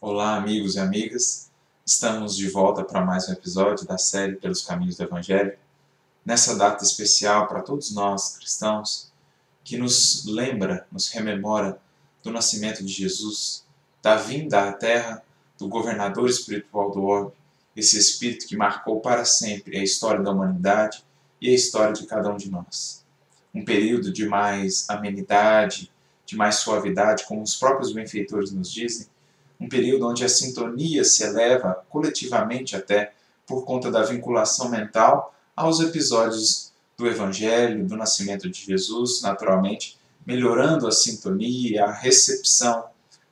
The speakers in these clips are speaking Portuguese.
Olá, amigos e amigas. Estamos de volta para mais um episódio da série Pelos Caminhos do Evangelho. Nessa data especial para todos nós cristãos, que nos lembra, nos rememora do nascimento de Jesus, da vinda à terra do governador espiritual do orbe, esse espírito que marcou para sempre a história da humanidade e a história de cada um de nós. Um período de mais amenidade, de mais suavidade, como os próprios benfeitores nos dizem, um período onde a sintonia se eleva coletivamente até por conta da vinculação mental aos episódios do Evangelho, do nascimento de Jesus, naturalmente, melhorando a sintonia, a recepção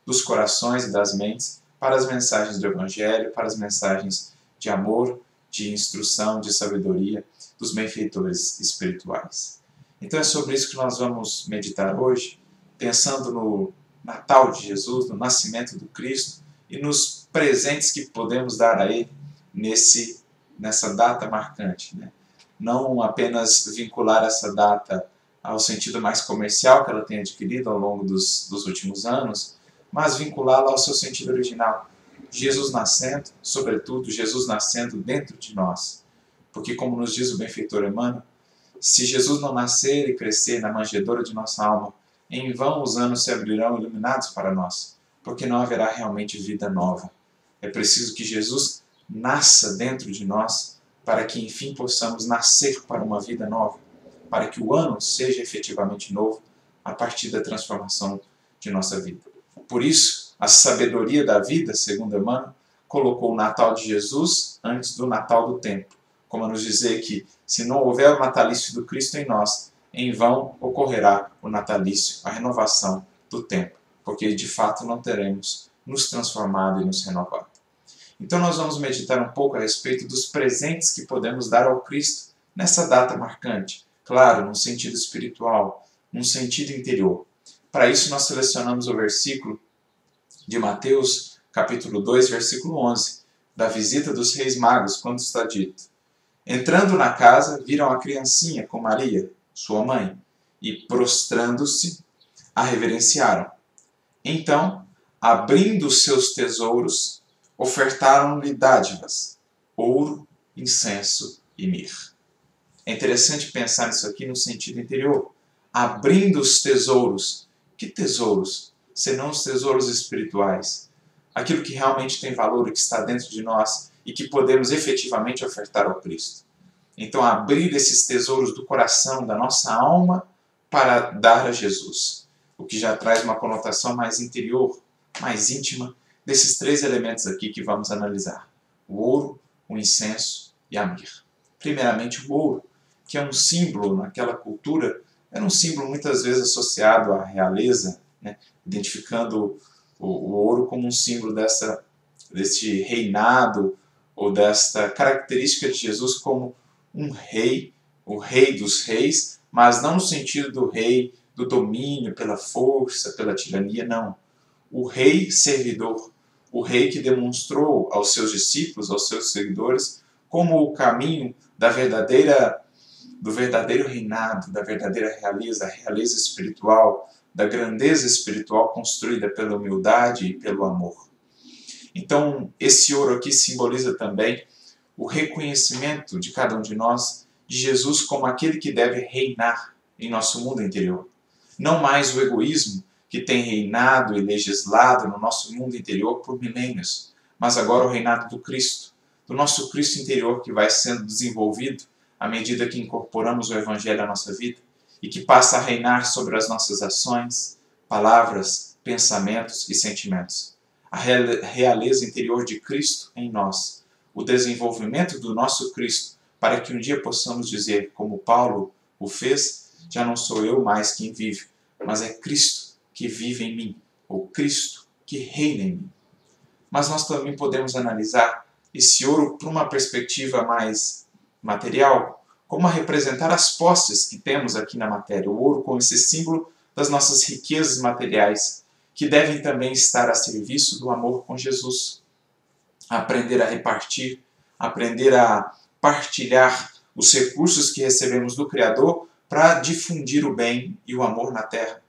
dos corações e das mentes para as mensagens do Evangelho, para as mensagens de amor, de instrução, de sabedoria dos benfeitores espirituais. Então é sobre isso que nós vamos meditar hoje, pensando no Natal de Jesus, no nascimento do Cristo e nos presentes que podemos dar a Ele nesse, nessa data marcante. Né? Não apenas vincular essa data ao sentido mais comercial que ela tem adquirido ao longo dos, dos últimos anos, mas vinculá-la ao seu sentido original. Jesus nascendo, sobretudo, Jesus nascendo dentro de nós. Porque, como nos diz o benfeitor Emmanuel, se Jesus não nascer e crescer na manjedoura de nossa alma, em vão os anos se abrirão iluminados para nós, porque não haverá realmente vida nova. É preciso que Jesus nasça dentro de nós para que enfim possamos nascer para uma vida nova, para que o ano seja efetivamente novo a partir da transformação de nossa vida. Por isso, a sabedoria da vida, segundo Emmanuel, colocou o Natal de Jesus antes do Natal do tempo, como a nos dizer que se não houver o natalício do Cristo em nós, em vão ocorrerá o natalício, a renovação do tempo, porque de fato não teremos nos transformado e nos renovado. Então nós vamos meditar um pouco a respeito dos presentes que podemos dar ao Cristo nessa data marcante, claro, num sentido espiritual, num sentido interior. Para isso nós selecionamos o versículo de Mateus, capítulo 2, versículo 11, da visita dos reis magos, quando está dito: Entrando na casa, viram a criancinha com Maria, sua mãe, e prostrando-se, a reverenciaram. Então, abrindo seus tesouros, ofertaram-lhe dádivas, ouro, incenso e mirra. É interessante pensar nisso aqui no sentido interior. Abrindo os tesouros. Que tesouros? Senão os tesouros espirituais. Aquilo que realmente tem valor que está dentro de nós e que podemos efetivamente ofertar ao Cristo. Então, abrir esses tesouros do coração, da nossa alma, para dar a Jesus. O que já traz uma conotação mais interior, mais íntima, desses três elementos aqui que vamos analisar: o ouro, o incenso e a mirra. Primeiramente, o ouro, que é um símbolo naquela cultura, era um símbolo muitas vezes associado à realeza, né? identificando o, o ouro como um símbolo dessa, desse reinado ou desta característica de Jesus como um rei, o rei dos reis, mas não no sentido do rei do domínio pela força, pela tirania, não. O rei servidor, o rei que demonstrou aos seus discípulos, aos seus seguidores, como o caminho da verdadeira do verdadeiro reinado, da verdadeira realeza, a realeza espiritual, da grandeza espiritual construída pela humildade e pelo amor. Então, esse ouro aqui simboliza também o reconhecimento de cada um de nós de Jesus como aquele que deve reinar em nosso mundo interior. Não mais o egoísmo que tem reinado e legislado no nosso mundo interior por milênios, mas agora o reinado do Cristo, do nosso Cristo interior que vai sendo desenvolvido à medida que incorporamos o Evangelho à nossa vida e que passa a reinar sobre as nossas ações, palavras, pensamentos e sentimentos. A realeza interior de Cristo em nós o desenvolvimento do nosso Cristo, para que um dia possamos dizer, como Paulo o fez, já não sou eu mais quem vive, mas é Cristo que vive em mim, ou Cristo que reina em mim. Mas nós também podemos analisar esse ouro por uma perspectiva mais material, como a representar as posses que temos aqui na matéria, o ouro como esse símbolo das nossas riquezas materiais, que devem também estar a serviço do amor com Jesus aprender a repartir, aprender a partilhar os recursos que recebemos do Criador para difundir o bem e o amor na terra.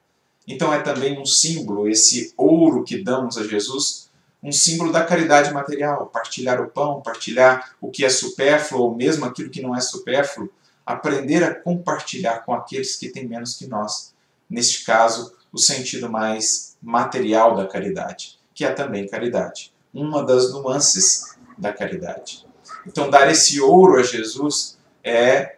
Então é também um símbolo, esse ouro que damos a Jesus, um símbolo da caridade material, partilhar o pão, partilhar o que é supérfluo ou mesmo aquilo que não é supérfluo, aprender a compartilhar com aqueles que têm menos que nós. Neste caso, o sentido mais material da caridade, que é também caridade, uma das nuances da caridade. Então, dar esse ouro a Jesus é,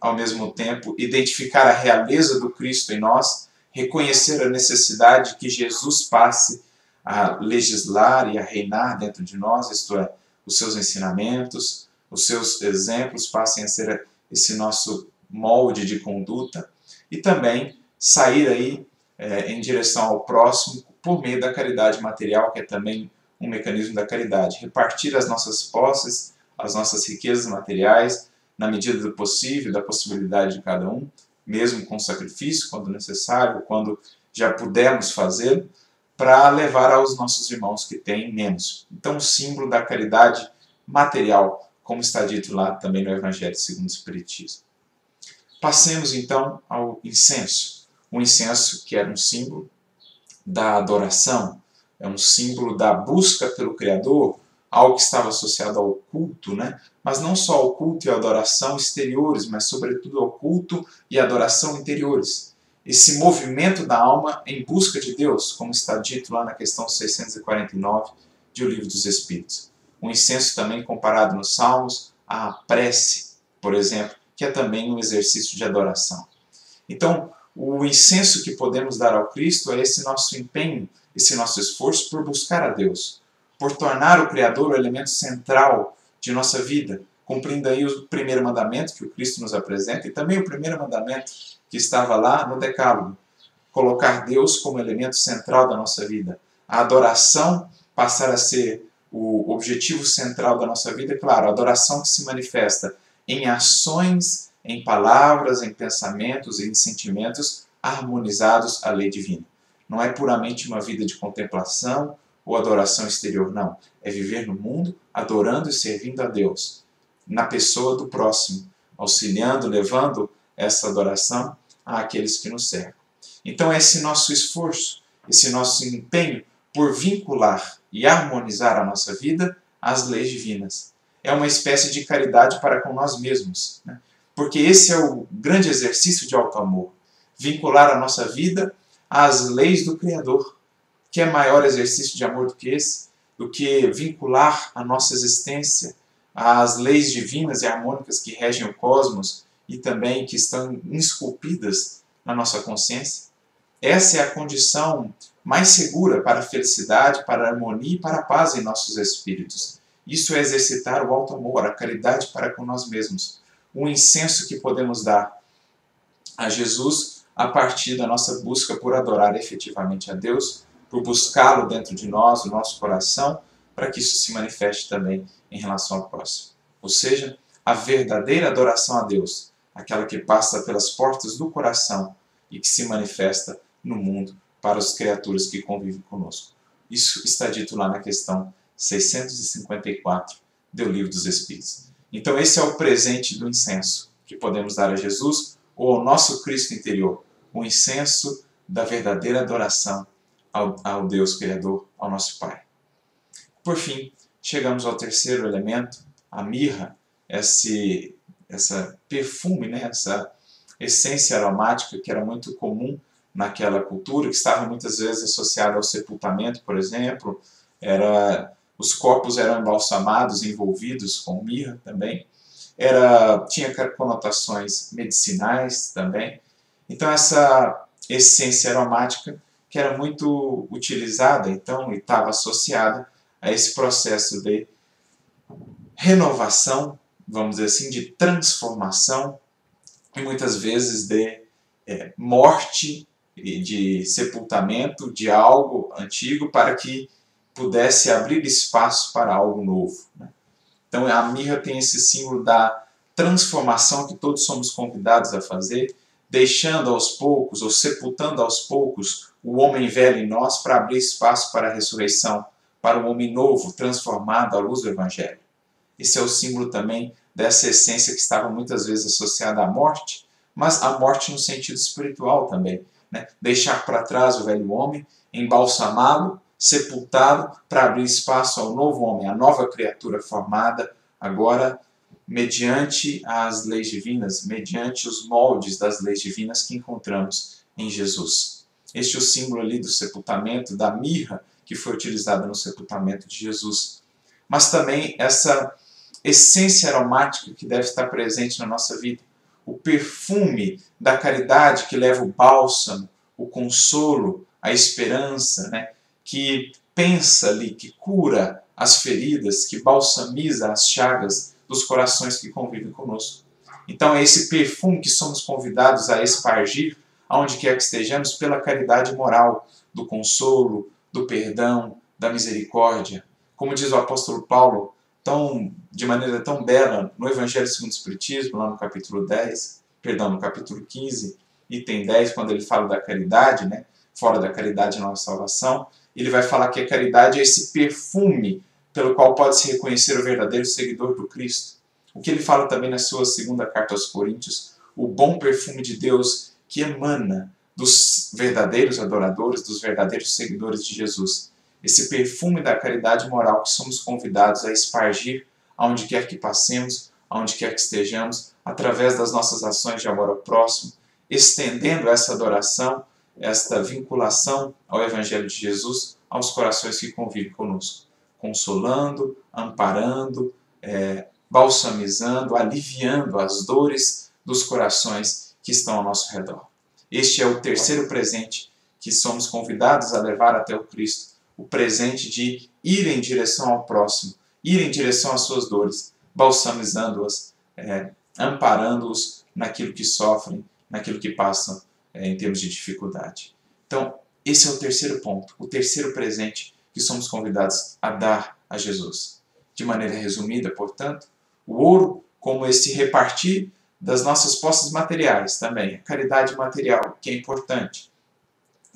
ao mesmo tempo, identificar a realeza do Cristo em nós, reconhecer a necessidade que Jesus passe a legislar e a reinar dentro de nós, isto é, os seus ensinamentos, os seus exemplos passem a ser esse nosso molde de conduta e também sair aí é, em direção ao próximo por meio da caridade material, que é também um mecanismo da caridade. Repartir as nossas posses, as nossas riquezas materiais, na medida do possível, da possibilidade de cada um, mesmo com sacrifício, quando necessário, quando já pudermos fazê-lo, para levar aos nossos irmãos que têm menos. Então, o símbolo da caridade material, como está dito lá também no Evangelho segundo o Espiritismo. Passemos então ao incenso. O incenso, que era um símbolo da adoração, é um símbolo da busca pelo Criador, algo que estava associado ao culto, né? mas não só ao culto e à adoração exteriores, mas sobretudo ao culto e adoração interiores. Esse movimento da alma em busca de Deus, como está dito lá na questão 649 de O Livro dos Espíritos. O incenso também comparado nos Salmos à prece, por exemplo, que é também um exercício de adoração. Então, o incenso que podemos dar ao Cristo é esse nosso empenho, esse nosso esforço por buscar a Deus, por tornar o Criador o elemento central de nossa vida, cumprindo aí o primeiro mandamento que o Cristo nos apresenta e também o primeiro mandamento que estava lá no Decálogo, colocar Deus como elemento central da nossa vida. A adoração passar a ser o objetivo central da nossa vida, é claro, a adoração que se manifesta em ações, em palavras, em pensamentos e em sentimentos harmonizados à lei divina. Não é puramente uma vida de contemplação ou adoração exterior, não. É viver no mundo adorando e servindo a Deus, na pessoa do próximo, auxiliando, levando essa adoração àqueles que nos cercam. Então, esse nosso esforço, esse nosso empenho por vincular e harmonizar a nossa vida às leis divinas. É uma espécie de caridade para com nós mesmos, né? porque esse é o grande exercício de alto amor vincular a nossa vida às leis do Criador. Que é maior exercício de amor do que esse? Do que vincular a nossa existência às leis divinas e harmônicas que regem o cosmos e também que estão esculpidas na nossa consciência? Essa é a condição mais segura para a felicidade, para a harmonia e para a paz em nossos espíritos. Isso é exercitar o alto amor, a caridade para com nós mesmos. O incenso que podemos dar a Jesus a partir da nossa busca por adorar efetivamente a Deus, por buscá-lo dentro de nós, no nosso coração, para que isso se manifeste também em relação ao próximo. Ou seja, a verdadeira adoração a Deus, aquela que passa pelas portas do coração e que se manifesta no mundo para as criaturas que convivem conosco. Isso está dito lá na questão 654 do Livro dos Espíritos. Então, esse é o presente do incenso que podemos dar a Jesus ou ao nosso Cristo interior, o incenso da verdadeira adoração ao, ao Deus Criador, ao nosso Pai. Por fim, chegamos ao terceiro elemento, a mirra, esse essa perfume, né, essa essência aromática que era muito comum naquela cultura, que estava muitas vezes associada ao sepultamento, por exemplo, era os corpos eram embalsamados, envolvidos com mirra também, era tinha conotações medicinais também, então, essa essência aromática que era muito utilizada, então, e estava associada a esse processo de renovação, vamos dizer assim, de transformação e muitas vezes de é, morte e de sepultamento de algo antigo para que pudesse abrir espaço para algo novo. Né? Então a mirra tem esse símbolo da transformação que todos somos convidados a fazer deixando aos poucos, ou sepultando aos poucos, o homem velho em nós para abrir espaço para a ressurreição, para o homem novo, transformado à luz do Evangelho. Esse é o símbolo também dessa essência que estava muitas vezes associada à morte, mas à morte no sentido espiritual também. Né? Deixar para trás o velho homem, embalsamá-lo sepultado para abrir espaço ao novo homem, à nova criatura formada, agora mediante as leis divinas, mediante os moldes das leis divinas que encontramos em Jesus. Este é o símbolo ali do sepultamento, da mirra que foi utilizada no sepultamento de Jesus. Mas também essa essência aromática que deve estar presente na nossa vida, o perfume da caridade que leva o bálsamo, o consolo, a esperança, né? que pensa ali, que cura as feridas, que balsamiza as chagas dos corações que convivem conosco. Então é esse perfume que somos convidados a espargir, aonde quer que estejamos, pela caridade moral, do consolo, do perdão, da misericórdia. Como diz o apóstolo Paulo, tão, de maneira tão bela, no Evangelho segundo o Espiritismo, lá no capítulo 10, perdão, no capítulo 15, item 10, quando ele fala da caridade, né? fora da caridade nossa salvação, ele vai falar que a caridade é esse perfume pelo qual pode se reconhecer o verdadeiro seguidor do Cristo. O que ele fala também na sua segunda carta aos Coríntios, o bom perfume de Deus que emana dos verdadeiros adoradores, dos verdadeiros seguidores de Jesus. Esse perfume da caridade moral que somos convidados a espargir aonde quer que passemos, aonde quer que estejamos, através das nossas ações de amor ao próximo, estendendo essa adoração, esta vinculação ao Evangelho de Jesus aos corações que convivem conosco consolando, amparando, é, balsamizando, aliviando as dores dos corações que estão ao nosso redor. Este é o terceiro presente que somos convidados a levar até o Cristo, o presente de ir em direção ao próximo, ir em direção às suas dores, balsamizando-as, é, amparando-os naquilo que sofrem, naquilo que passam é, em termos de dificuldade. Então, esse é o terceiro ponto, o terceiro presente que somos convidados a dar a Jesus. De maneira resumida, portanto, o ouro como esse repartir das nossas posses materiais também, a caridade material, que é importante.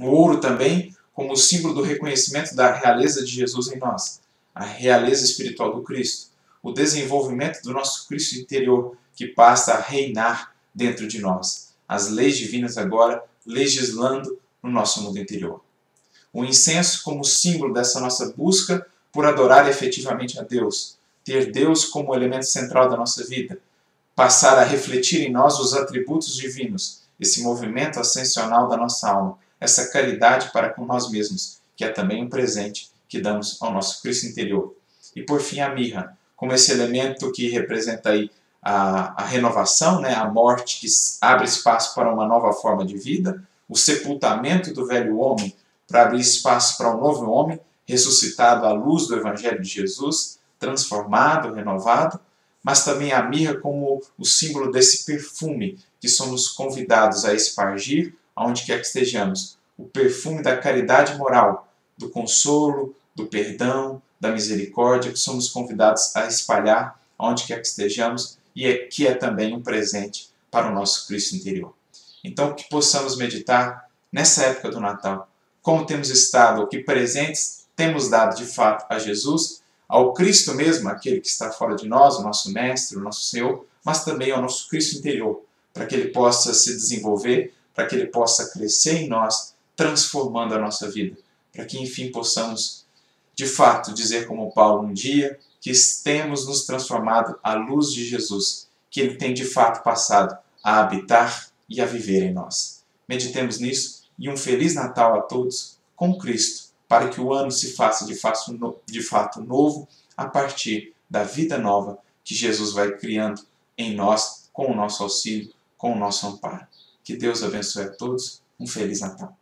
O ouro também como símbolo do reconhecimento da realeza de Jesus em nós, a realeza espiritual do Cristo, o desenvolvimento do nosso Cristo interior que passa a reinar dentro de nós, as leis divinas agora legislando no nosso mundo interior o incenso como símbolo dessa nossa busca por adorar efetivamente a Deus, ter Deus como elemento central da nossa vida, passar a refletir em nós os atributos divinos, esse movimento ascensional da nossa alma, essa caridade para com nós mesmos, que é também um presente que damos ao nosso Cristo interior. E por fim a mirra, como esse elemento que representa aí a, a renovação, né, a morte que abre espaço para uma nova forma de vida, o sepultamento do velho homem para abrir espaço para um novo homem, ressuscitado à luz do Evangelho de Jesus, transformado, renovado, mas também a mirra como o símbolo desse perfume que somos convidados a espargir aonde quer que estejamos. O perfume da caridade moral, do consolo, do perdão, da misericórdia que somos convidados a espalhar aonde quer que estejamos e é, que é também um presente para o nosso Cristo interior. Então, que possamos meditar nessa época do Natal como temos estado, que presentes temos dado de fato a Jesus, ao Cristo mesmo, aquele que está fora de nós, o nosso Mestre, o nosso Senhor, mas também ao nosso Cristo interior, para que ele possa se desenvolver, para que ele possa crescer em nós, transformando a nossa vida, para que enfim possamos, de fato, dizer como Paulo um dia, que temos nos transformado à luz de Jesus, que ele tem de fato passado a habitar e a viver em nós. Meditemos nisso e um Feliz Natal a todos com Cristo, para que o ano se faça de fato, novo a partir da vida nova que Jesus vai criando em nós com o nosso auxílio, com o nosso amparo. Que Deus abençoe a todos. Um Feliz Natal.